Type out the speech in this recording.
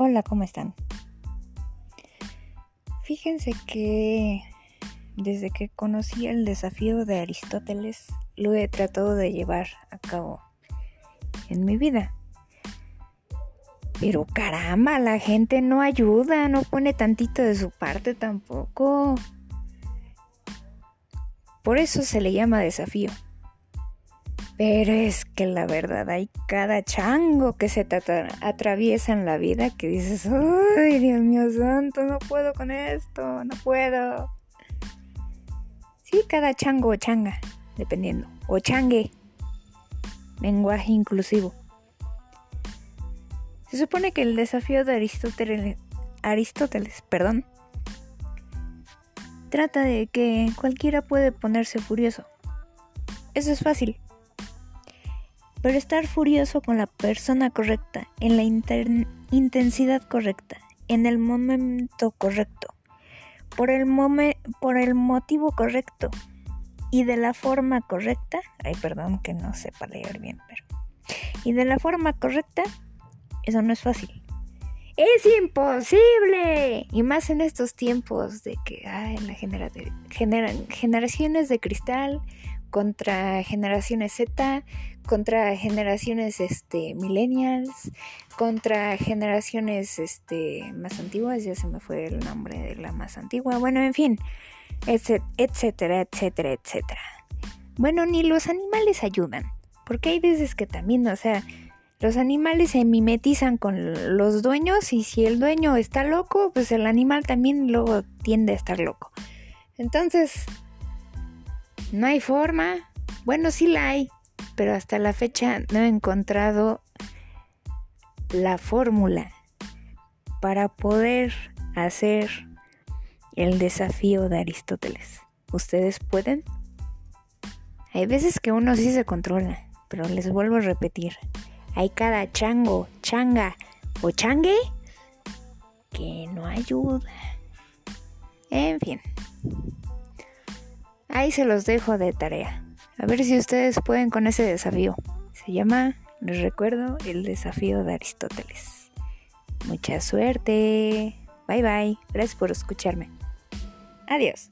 Hola, ¿cómo están? Fíjense que desde que conocí el desafío de Aristóteles, lo he tratado de llevar a cabo en mi vida. Pero caramba, la gente no ayuda, no pone tantito de su parte tampoco. Por eso se le llama desafío. Pero es que la verdad hay cada chango que se te atraviesa en la vida que dices, ay Dios mío santo, no puedo con esto, no puedo. Sí, cada chango o changa, dependiendo. O changue, lenguaje inclusivo. Se supone que el desafío de Aristóteles, Aristóteles, perdón, trata de que cualquiera puede ponerse furioso. Eso es fácil pero estar furioso con la persona correcta, en la intensidad correcta, en el momento correcto, por el, por el motivo correcto y de la forma correcta, ay perdón que no sepa leer bien, pero... Y de la forma correcta, eso no es fácil. Es imposible. Y más en estos tiempos de que ay, la generaciones de cristal contra generaciones Z, contra generaciones este millennials, contra generaciones este más antiguas, ya se me fue el nombre de la más antigua, bueno, en fin, etcétera, etcétera, etcétera. Bueno, ni los animales ayudan, porque hay veces que también, o sea, los animales se mimetizan con los dueños y si el dueño está loco, pues el animal también luego tiende a estar loco. Entonces, no hay forma. Bueno, sí la hay, pero hasta la fecha no he encontrado la fórmula para poder hacer el desafío de Aristóteles. ¿Ustedes pueden? Hay veces que uno sí se controla, pero les vuelvo a repetir. Hay cada chango, changa o changue que no ayuda. En fin. Ahí se los dejo de tarea. A ver si ustedes pueden con ese desafío. Se llama, les recuerdo, el desafío de Aristóteles. Mucha suerte. Bye bye. Gracias por escucharme. Adiós.